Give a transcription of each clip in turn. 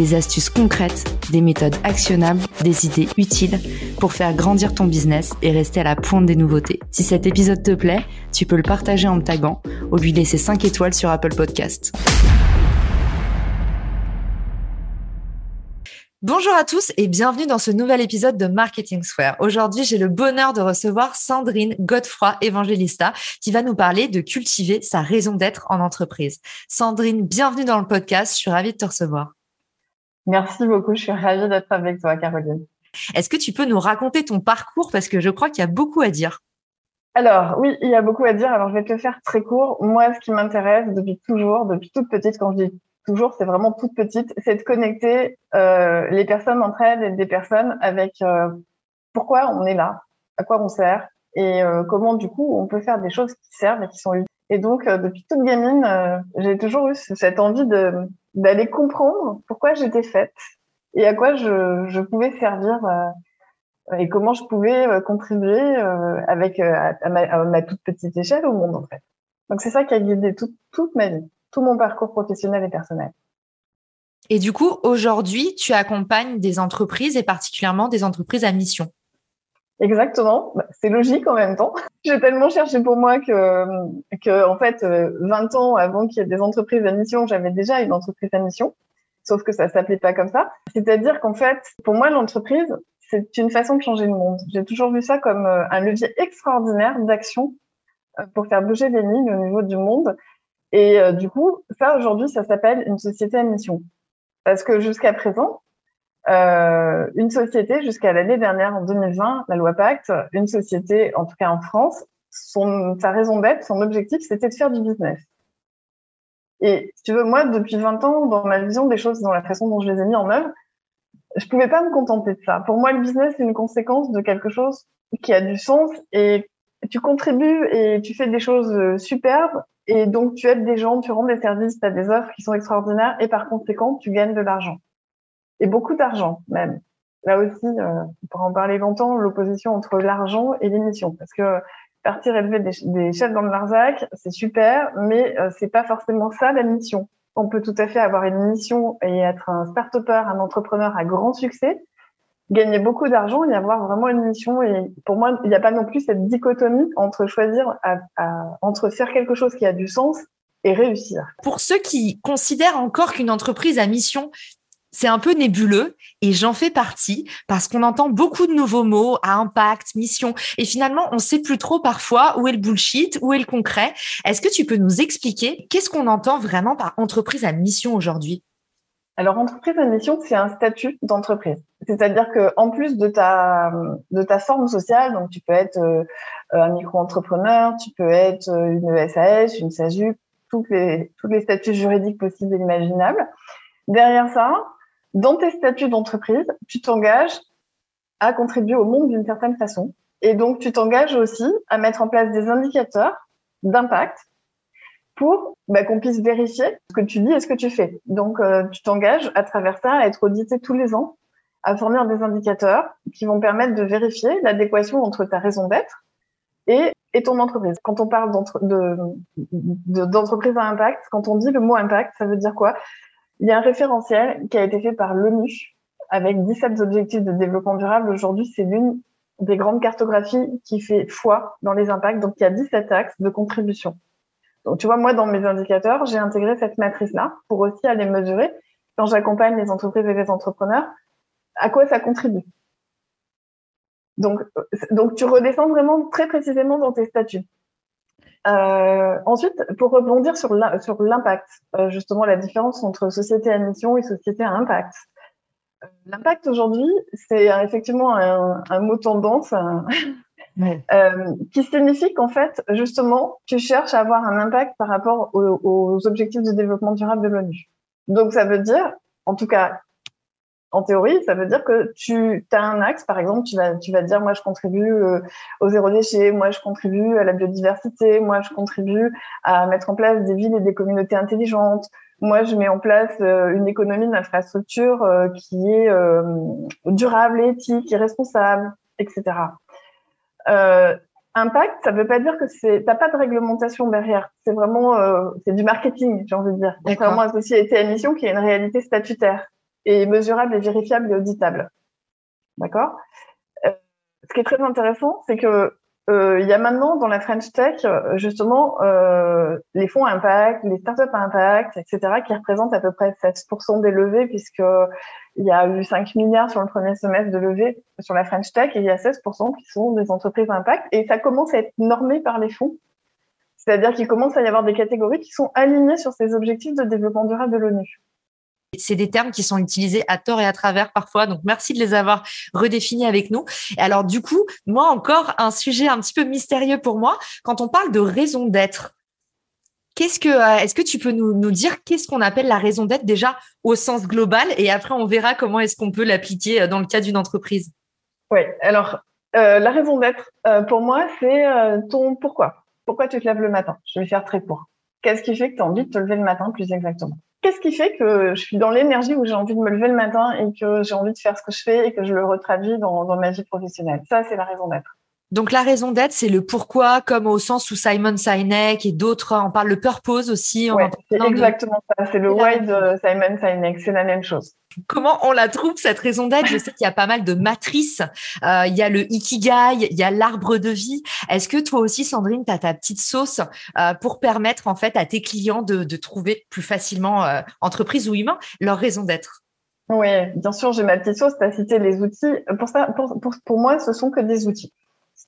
des astuces concrètes, des méthodes actionnables, des idées utiles pour faire grandir ton business et rester à la pointe des nouveautés. Si cet épisode te plaît, tu peux le partager en me taguant ou lui laisser 5 étoiles sur Apple Podcast. Bonjour à tous et bienvenue dans ce nouvel épisode de Marketing Square. Aujourd'hui, j'ai le bonheur de recevoir Sandrine Godefroy Evangelista qui va nous parler de cultiver sa raison d'être en entreprise. Sandrine, bienvenue dans le podcast. Je suis ravie de te recevoir. Merci beaucoup. Je suis ravie d'être avec toi, Caroline. Est-ce que tu peux nous raconter ton parcours? Parce que je crois qu'il y a beaucoup à dire. Alors oui, il y a beaucoup à dire. Alors je vais te le faire très court. Moi, ce qui m'intéresse depuis toujours, depuis toute petite, quand je dis toujours, c'est vraiment toute petite, c'est de connecter euh, les personnes entre elles et des personnes avec euh, pourquoi on est là, à quoi on sert et euh, comment du coup on peut faire des choses qui servent et qui sont utiles. Et donc depuis toute gamine, j'ai toujours eu cette envie de d'aller comprendre pourquoi j'étais faite et à quoi je, je pouvais servir et comment je pouvais contribuer avec à ma, à, ma, toute petite échelle au monde en fait. Donc c'est ça qui a guidé toute, toute ma vie tout mon parcours professionnel et personnel. Et du coup, aujourd'hui, tu accompagnes des entreprises et particulièrement des entreprises à mission. Exactement, bah, c'est logique en même temps. J'ai tellement cherché pour moi que, que en fait, 20 euh, ans avant qu'il y ait des entreprises à mission, j'avais déjà une entreprise à mission, sauf que ça s'appelait pas comme ça. C'est-à-dire qu'en fait, pour moi, l'entreprise, c'est une façon de changer le monde. J'ai toujours vu ça comme euh, un levier extraordinaire d'action euh, pour faire bouger les lignes au niveau du monde et du coup, ça aujourd'hui, ça s'appelle une société à mission. Parce que jusqu'à présent, euh, une société, jusqu'à l'année dernière, en 2020, la loi Pacte, une société, en tout cas en France, sa raison d'être, son objectif, c'était de faire du business. Et si tu veux, moi, depuis 20 ans, dans ma vision des choses, dans la façon dont je les ai mis en œuvre, je pouvais pas me contenter de ça. Pour moi, le business, c'est une conséquence de quelque chose qui a du sens et tu contribues et tu fais des choses euh, superbes et donc, tu aides des gens, tu rends des services, tu as des offres qui sont extraordinaires et par conséquent, tu gagnes de l'argent. Et beaucoup d'argent même. Là aussi, euh, on pourra en parler longtemps, l'opposition entre l'argent et l'émission. Parce que partir élever des, des chefs dans le Larzac, c'est super, mais euh, c'est pas forcément ça la mission. On peut tout à fait avoir une mission et être un start-upper, un entrepreneur à grand succès, gagner beaucoup d'argent et avoir vraiment une mission. Et pour moi, il n'y a pas non plus cette dichotomie entre choisir, entre faire quelque chose qui a du sens et réussir. Pour ceux qui considèrent encore qu'une entreprise a mission, c'est un peu nébuleux et j'en fais partie parce qu'on entend beaucoup de nouveaux mots à impact, mission et finalement on sait plus trop parfois où est le bullshit, où est le concret. Est-ce que tu peux nous expliquer qu'est-ce qu'on entend vraiment par entreprise à mission aujourd'hui? Alors, entreprise à mission, c'est un statut d'entreprise. C'est-à-dire que en plus de ta de ta forme sociale, donc tu peux être euh, un micro-entrepreneur, tu peux être euh, une SAS, une SASU, tous les tous les statuts juridiques possibles et imaginables. Derrière ça, dans tes statuts d'entreprise, tu t'engages à contribuer au monde d'une certaine façon. Et donc, tu t'engages aussi à mettre en place des indicateurs d'impact pour bah, qu'on puisse vérifier ce que tu dis et ce que tu fais. Donc, euh, tu t'engages à travers ça à être audité tous les ans, à fournir des indicateurs qui vont permettre de vérifier l'adéquation entre ta raison d'être et, et ton entreprise. Quand on parle d'entreprise à impact, quand on dit le mot impact, ça veut dire quoi? Il y a un référentiel qui a été fait par l'ONU avec 17 objectifs de développement durable. Aujourd'hui, c'est l'une des grandes cartographies qui fait foi dans les impacts. Donc, il y a 17 axes de contribution. Donc, tu vois, moi, dans mes indicateurs, j'ai intégré cette matrice-là pour aussi aller mesurer, quand j'accompagne les entreprises et les entrepreneurs, à quoi ça contribue. Donc, donc tu redescends vraiment très précisément dans tes statuts. Euh, ensuite, pour rebondir sur l'impact, euh, justement la différence entre société à mission et société à impact. L'impact aujourd'hui, c'est effectivement un, un, mot tendance, euh, qui signifie qu'en fait, justement, tu cherches à avoir un impact par rapport aux, objectifs de développement durable de l'ONU. Donc, ça veut dire, en tout cas, En théorie, ça veut dire que tu as un axe, par exemple, tu vas, tu vas dire, moi, je contribue euh, au zéro déchet, moi, je contribue à la biodiversité, moi, je contribue à mettre en place des villes et des communautés intelligentes, moi, je mets en place euh, une économie d'infrastructure euh, qui est durable, éthique et responsable, etc. Impact, ça ne veut pas dire que c'est, t'as pas de réglementation derrière. C'est vraiment, c'est du marketing, j'ai envie de dire. Contrairement à société à mission qui est une réalité statutaire et mesurable et vérifiable et auditable. D'accord? Euh, Ce qui est très intéressant, c'est que euh, il y a maintenant dans la French Tech justement euh, les fonds impact, les startups impact, etc., qui représentent à peu près 16% des levées, puisque il y a eu 5 milliards sur le premier semestre de levée sur la French Tech, et il y a 16% qui sont des entreprises impact, et ça commence à être normé par les fonds. C'est-à-dire qu'il commence à y avoir des catégories qui sont alignées sur ces objectifs de développement durable de l'ONU. C'est des termes qui sont utilisés à tort et à travers parfois. Donc, merci de les avoir redéfinis avec nous. Et alors, du coup, moi encore, un sujet un petit peu mystérieux pour moi. Quand on parle de raison d'être, qu'est-ce que, euh, est-ce que tu peux nous, dire qu'est-ce qu'on appelle la raison d'être déjà au sens global? Et après on verra comment est-ce qu'on peut l'appliquer euh, dans le cas d'une entreprise. Oui, alors euh, la raison d'être pour moi c'est ton pourquoi. Pourquoi tu te lèves le matin? Je vais faire très court. Qu'est-ce qui fait que tu as envie de te lever le matin plus exactement? Qu'est-ce qui fait que je suis dans l'énergie où j'ai envie de me lever le matin et que j'ai envie de faire ce que je fais et que je le retraduis dans, ma vie professionnelle? Ça, c'est la raison d'être. Donc la raison d'être, c'est le pourquoi, comme au sens où Simon Sinek et d'autres en parlent, le purpose aussi. Ouais, c'est exactement ça. C'est le why de Simon Sinek. C'est la même chose. Comment on la trouve cette raison d'être? Je sais qu'il y a pas mal de matrices. Euh, il y a le ikigai, il y a l'arbre de vie. Est-ce que toi aussi, Sandrine, tu as ta petite sauce euh, pour permettre en fait à tes clients de, de trouver plus facilement, euh, entreprise ou humain, leur raison d'être? Oui, bien sûr, j'ai ma petite sauce. Tu as cité les outils. Pour, ça, pour, pour, pour moi, ce sont que des outils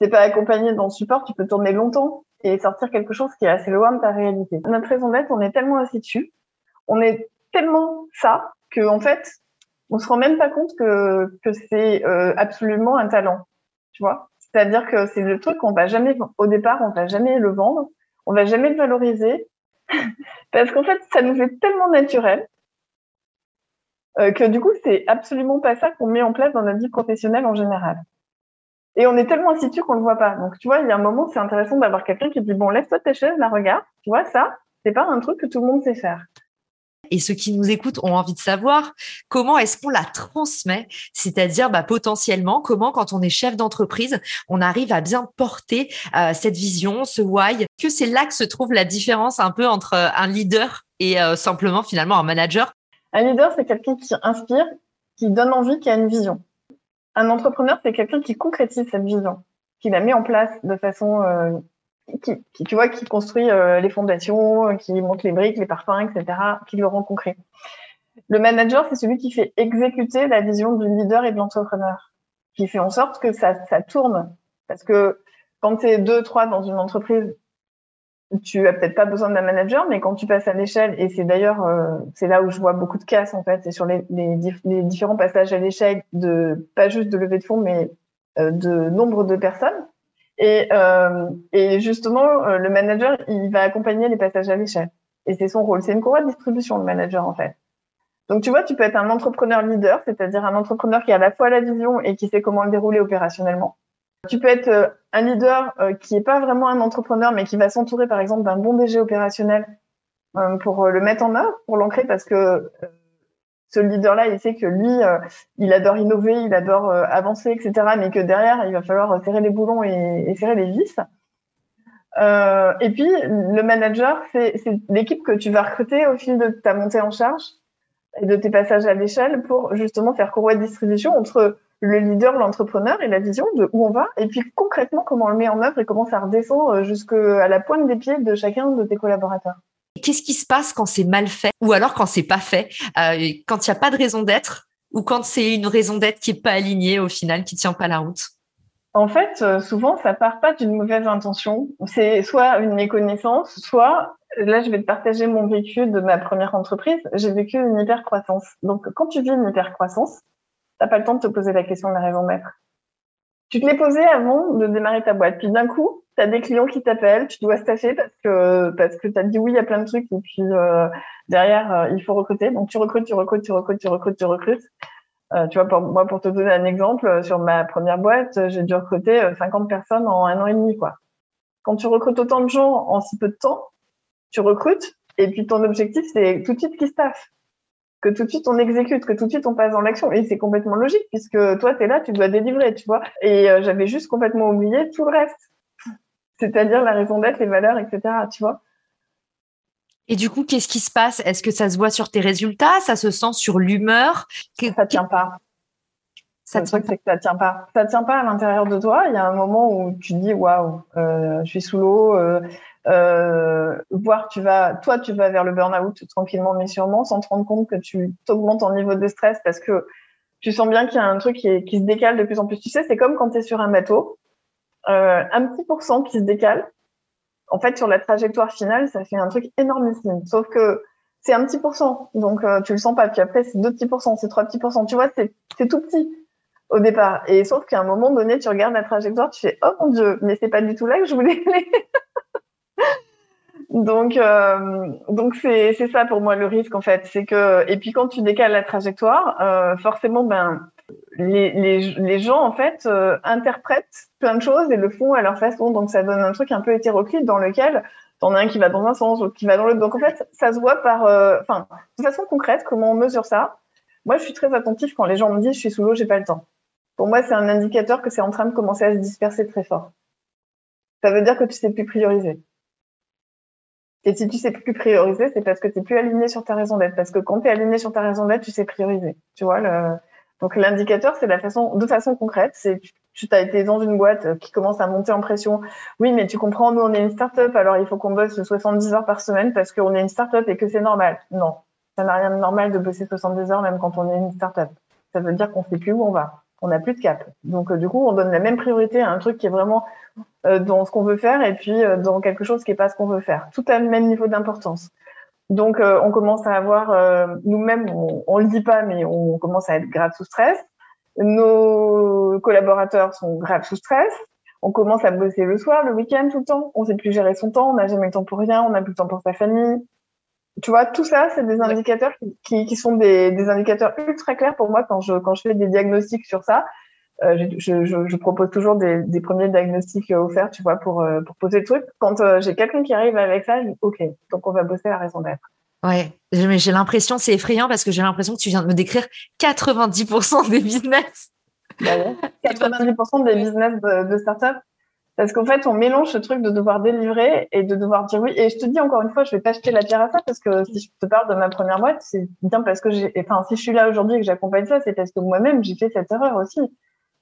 pas accompagné dans le support, tu peux tourner longtemps et sortir quelque chose qui est assez loin de ta réalité. Notre raison d'être, on est tellement assis dessus, on est tellement ça que en fait, on se rend même pas compte que que c'est euh, absolument un talent, tu vois. C'est-à-dire que c'est le truc qu'on va jamais au départ, on va jamais le vendre, on va jamais le valoriser parce qu'en fait, ça nous est tellement naturel euh, que du coup, c'est absolument pas ça qu'on met en place dans notre vie professionnelle en général. Et on est tellement institué qu'on le voit pas. Donc, tu vois, il y a un moment, c'est intéressant d'avoir quelqu'un qui dit, bon, laisse-toi tes chaises, la regarde. Tu vois, ça, c'est pas un truc que tout le monde sait faire. Et ceux qui nous écoutent ont envie de savoir comment est-ce qu'on la transmet, c'est-à-dire bah, potentiellement comment, quand on est chef d'entreprise, on arrive à bien porter euh, cette vision, ce why. Que c'est là que se trouve la différence un peu entre euh, un leader et euh, simplement finalement un manager? Un leader, c'est quelqu'un qui inspire, qui donne envie, qui a une vision. Un entrepreneur, c'est quelqu'un qui concrétise cette vision, qui la met en place de façon, euh, qui, tu vois, qui construit euh, les fondations, qui monte les briques, les parfums, etc., qui le rend concret. Le manager, c'est celui qui fait exécuter la vision du leader et de l'entrepreneur, qui fait en sorte que ça, ça tourne. Parce que quand tu es deux, trois dans une entreprise, tu as peut-être pas besoin d'un manager, mais quand tu passes à l'échelle, et c'est d'ailleurs euh, c'est là où je vois beaucoup de casse en fait, c'est sur les, les, les, différents passages à l'échelle de pas juste de levée de fonds, mais euh, de nombre de personnes. Et, euh, et justement, euh, le manager, il va accompagner les passages à l'échelle. Et c'est son rôle. C'est une courroie de distribution, le manager en fait. Donc tu vois, tu peux être un entrepreneur leader, c'est-à-dire un entrepreneur qui a à la fois la vision et qui sait comment le dérouler opérationnellement. Tu peux être euh, un leader euh, qui n'est pas vraiment un entrepreneur, mais qui va s'entourer, par exemple, d'un bon DG opérationnel euh, pour le mettre en œuvre, pour l'ancrer, parce que ce leader-là, il sait que lui, il adore innover, il adore avancer, etc., mais que derrière, il va falloir serrer les boulons et, serrer les vis. Et puis, le manager, c'est l'équipe que tu vas recruter au fil de ta montée en charge et de tes passages à l'échelle pour justement faire courroie de distribution entre le leader, l'entrepreneur et la vision de où on va, et puis concrètement comment on le met en œuvre et comment ça redescend euh, jusqu'à la pointe des pieds de chacun de tes collaborateurs. Qu'est-ce qui se passe quand c'est mal fait ou alors quand c'est pas fait, euh, quand il n'y a pas de raison d'être ou quand c'est une raison d'être qui est pas alignée au final, qui tient pas la route? En fait, euh, souvent ça part pas d'une mauvaise intention. C'est soit une méconnaissance, soit là je vais te partager mon vécu de ma première entreprise. J'ai vécu une hyper croissance. Donc quand tu vis une hyper croissance, pas le temps de te poser la question de la raison d'être. Tu te l'es posé avant de démarrer ta boîte. Puis d'un coup, tu as des clients qui t'appellent, tu dois staffer parce que parce que tu as dit oui à plein de trucs et puis euh, derrière euh, il faut recruter. Donc tu recrutes, tu recrutes, tu recrutes, tu recrutes, tu recrutes. Euh, tu vois, pour, moi, pour te donner un exemple, sur ma première boîte, j'ai dû recruter 50 personnes en un an et demi, quoi. Quand tu recrutes autant de gens en si peu de temps, tu recrutes et puis ton objectif, c'est tout de suite qu'ils staffent que tout de suite on exécute, que tout de suite on passe dans l'action. Et c'est complètement logique puisque toi, tu es là, tu dois délivrer, tu vois. Et euh, j'avais juste complètement oublié tout le reste. C'est-à-dire la raison d'être, les valeurs, etc. Tu vois. Et du coup, qu'est-ce qui se passe? Est-ce que ça se voit sur tes résultats? Ça se sent sur l'humeur? Ça tient pas. Ça le truc, c'est que ça tient pas. Ça tient pas à l'intérieur de toi. Il y a un moment où tu dis waouh, euh, je suis sous l'eau. Euh, euh, voir tu vas, toi, tu vas vers le burn-out tranquillement mais sûrement, sans te rendre compte que tu augmentes ton niveau de stress parce que tu sens bien qu'il y a un truc qui, qui, se décale de plus en plus. Tu sais, c'est comme quand tu es sur un bateau, euh, un petit pourcent qui se décale. En fait, sur la trajectoire finale, ça fait un truc énormissime. Sauf que c'est un petit pourcent, donc euh, tu le sens pas. Puis après, c'est deux petits pourcents, c'est trois petits pourcents. Tu vois, c'est tout petit au départ. Et sauf qu'à un moment donné, tu regardes la trajectoire, tu fais oh mon dieu, mais c'est pas du tout là que je voulais aller. Donc, euh, donc c'est ça pour moi le risque en fait, c'est que et puis quand tu décales la trajectoire, euh, forcément ben les, les, les gens en fait euh, interprètent plein de choses et le font à leur façon, donc ça donne un truc un peu hétéroclite dans lequel t'en as un qui va dans un sens, l'autre qui va dans l'autre. Donc en fait, ça se voit par, euh, enfin, de façon concrète comment on mesure ça. Moi, je suis très attentif quand les gens me disent je suis sous l'eau, j'ai pas le temps. Pour moi, c'est un indicateur que c'est en train de commencer à se disperser très fort. Ça veut dire que tu sais plus prioriser. Et si tu sais plus prioriser, c'est parce que tu es plus aligné sur ta raison d'être. Parce que quand tu es aligné sur ta raison d'être, tu sais prioriser. Tu vois, le... donc l'indicateur, c'est la façon, de façon concrète, c'est tu as été dans une boîte qui commence à monter en pression. Oui, mais tu comprends, nous, on est une start-up, alors il faut qu'on bosse 70 heures par semaine parce qu'on est une start-up et que c'est normal. Non. Ça n'a rien de normal de bosser 70 heures même quand on est une start-up. Ça veut dire qu'on sait plus où on va on n'a plus de cap. Donc euh, du coup, on donne la même priorité à un truc qui est vraiment euh, dans ce qu'on veut faire et puis euh, dans quelque chose qui est pas ce qu'on veut faire. Tout à le même niveau d'importance. Donc on commence à avoir nous-mêmes, on, on le dit pas, mais on commence à être grave sous stress. Nos collaborateurs sont grave sous stress. On commence à bosser le soir, le week-end, tout le temps. On sait plus gérer son temps. On n'a jamais le temps pour rien. On n'a plus le temps pour sa famille tu vois, tout ça, c'est des indicateurs qui, qui sont des, des, indicateurs ultra clairs pour moi quand je, quand je fais des diagnostics sur ça. Euh, je, je, je, propose toujours des, des, premiers diagnostics offerts, tu vois, pour, euh, pour poser le truc. Quand euh, j'ai quelqu'un qui arrive avec ça, je dis OK, donc on va bosser la raison d'être. Ouais, mais j'ai l'impression, c'est effrayant parce que j'ai l'impression que tu viens de me décrire 90% des business. 90% bah des business de, de start-up parce qu'en fait, on mélange ce truc de devoir délivrer et de devoir dire oui. Et je te dis encore une fois, je vais pas jeter la pierre à ça parce que si je te parle de ma première boîte, c'est bien parce que j'ai, enfin, si je suis là aujourd'hui et que j'accompagne ça, c'est parce que moi-même, j'ai fait cette erreur aussi.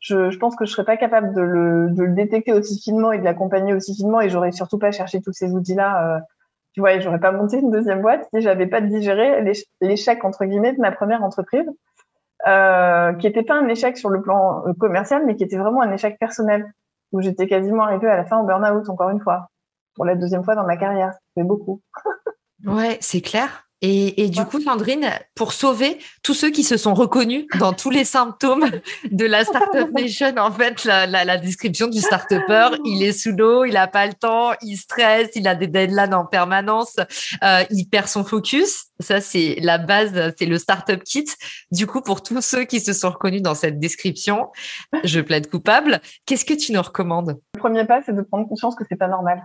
Je, je, pense que je serais pas capable de le, de le détecter aussi finement et de l'accompagner aussi finement et j'aurais surtout pas cherché tous ces outils-là. Euh, tu vois, et j'aurais pas monté une deuxième boîte si j'avais pas digéré l'échec entre guillemets de ma première entreprise, euh, qui était pas un échec sur le plan euh, commercial, mais qui était vraiment un échec personnel où j'étais quasiment arrivée à la fin au burn-out, encore une fois. Pour la deuxième fois dans ma carrière. C'est beaucoup. ouais, c'est clair. Et, et, du coup, Sandrine, pour sauver tous ceux qui se sont reconnus dans tous les symptômes de la Startup Nation, en fait, la, la, la description du startupper, il est sous l'eau, il n'a pas le temps, il stresse, il a des deadlines en permanence, euh, il perd son focus. Ça, c'est la base, c'est le startup kit. Du coup, pour tous ceux qui se sont reconnus dans cette description, je plaide coupable. Qu'est-ce que tu nous recommandes? Le premier pas, c'est de prendre conscience que c'est pas normal.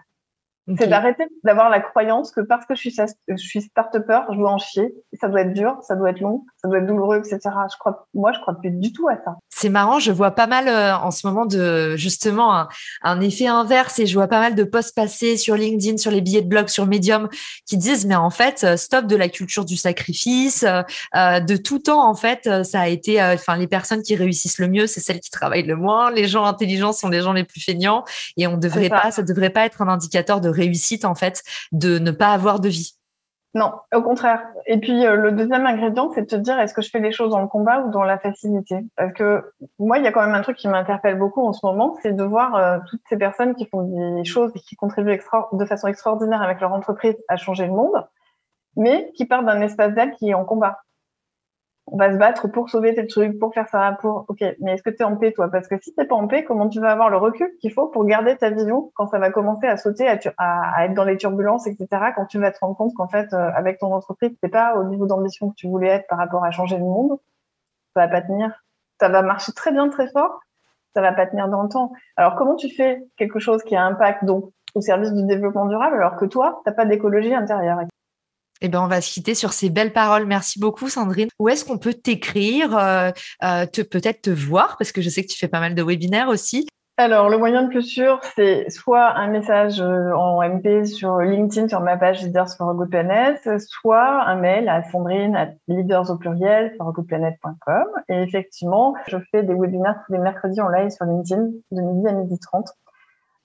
C'est d'arrêter d'avoir la croyance que parce que je suis, je suis start-upper, je dois en chier. Ça doit être dur, ça doit être long, ça doit être douloureux, etc. Je crois, moi, je crois plus du tout à ça. C'est marrant, je vois pas mal euh, en ce moment de justement un, un, effet inverse et je vois pas mal de posts passés sur LinkedIn, sur les billets de blog, sur Medium qui disent mais en fait euh, stop de la culture du sacrifice. Euh, de tout temps en fait, ça a été, enfin les personnes qui réussissent le mieux, c'est celles qui travaillent le moins. Les gens intelligents sont les gens les plus feignants et on devrait pas, ça devrait pas être un indicateur de réussite en fait de ne pas avoir de vie. Non, au contraire. Et puis euh, le deuxième ingrédient, c'est de te dire est-ce que je fais les choses dans le combat ou dans la facilité? Parce que moi, il y a quand même un truc qui m'interpelle beaucoup en ce moment, c'est de voir euh, toutes ces personnes qui font des choses et qui contribuent de façon extraordinaire avec leur entreprise à changer le monde, mais qui partent d'un espace d'aide qui est en combat on va se battre pour sauver tel truc, pour faire ça, pour. Ok, mais est-ce que tu es en paix, toi? Parce que si t'es pas en paix, comment tu vas avoir le recul qu'il faut pour garder ta vision quand ça va commencer à sauter, à, être dans les turbulences, etc. Quand tu vas te rendre compte qu'en fait, euh, avec ton entreprise, t'es pas au niveau d'ambition que tu voulais être par rapport à changer le monde. ça va pas tenir. Ça va marcher très bien, très fort, ça va pas tenir dans le temps. Alors comment tu fais quelque chose qui a un impact donc au service du développement durable alors que toi, t'as pas d'écologie intérieure eh bien, on va se quitter sur ces belles paroles. Merci beaucoup, Sandrine. Où est-ce qu'on peut t'écrire, euh, euh, peut-être te voir, parce que je sais que tu fais pas mal de webinaires aussi. Alors, le moyen le plus sûr, c'est soit un message euh, en MP sur LinkedIn, sur ma page Leaders for a Good Planet, soit un mail à Sandrine à leaders au pluriel for planet.com. Et effectivement, je fais des webinaires tous les mercredis en live sur LinkedIn de midi à midi 30.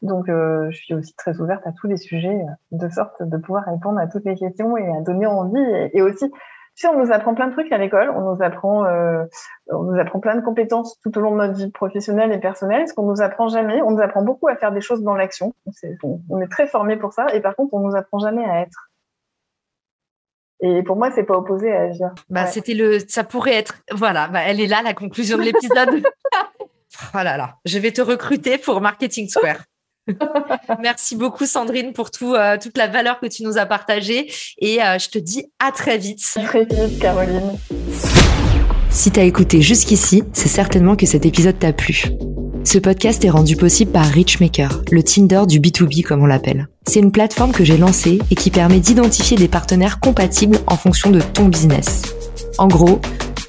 Donc, euh, je suis aussi très ouverte à tous les sujets, de sorte de pouvoir répondre à toutes les questions et à donner envie. Et, aussi, si on nous apprend plein de trucs à l'école, on nous apprend, euh, on nous apprend plein de compétences tout au long de notre vie professionnelle et personnelle. Ce qu'on nous apprend jamais, on nous apprend beaucoup à faire des choses dans l'action. On est très formé pour ça, et par contre, on nous apprend jamais à être. Et pour moi, c'est pas opposé à agir. Bah, c'était le, ça pourrait être, voilà, bah, elle est là, la conclusion de l'épisode. oh là là, je vais te recruter pour Marketing Square. Merci beaucoup Sandrine pour tout, euh, toute la valeur que tu nous as partagée et euh, je te dis à très vite. très vite Caroline. Si t'as écouté jusqu'ici, c'est certainement que cet épisode t'a plu. Ce podcast est rendu possible par Richmaker, le Tinder du B2B comme on l'appelle. C'est une plateforme que j'ai lancée et qui permet d'identifier des partenaires compatibles en fonction de ton business. En gros,